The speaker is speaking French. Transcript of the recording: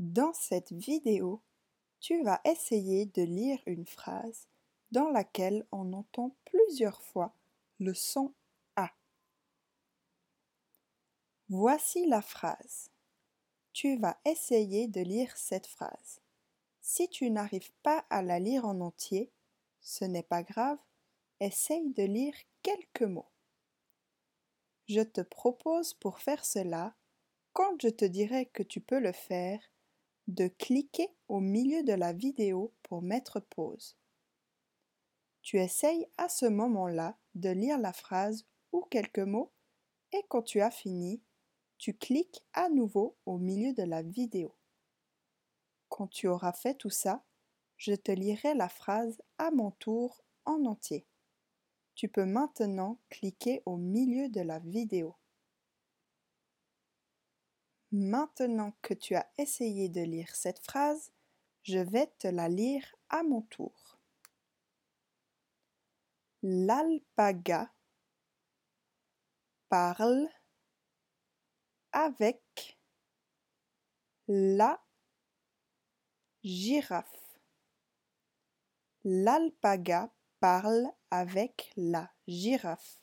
Dans cette vidéo, tu vas essayer de lire une phrase dans laquelle on entend plusieurs fois le son A. Voici la phrase. Tu vas essayer de lire cette phrase. Si tu n'arrives pas à la lire en entier, ce n'est pas grave, essaye de lire quelques mots. Je te propose pour faire cela, quand je te dirai que tu peux le faire, de cliquer au milieu de la vidéo pour mettre pause. Tu essayes à ce moment-là de lire la phrase ou quelques mots et quand tu as fini, tu cliques à nouveau au milieu de la vidéo. Quand tu auras fait tout ça, je te lirai la phrase à mon tour en entier. Tu peux maintenant cliquer au milieu de la vidéo. Maintenant que tu as essayé de lire cette phrase, je vais te la lire à mon tour. L'alpaga parle avec la girafe. L'alpaga parle avec la girafe.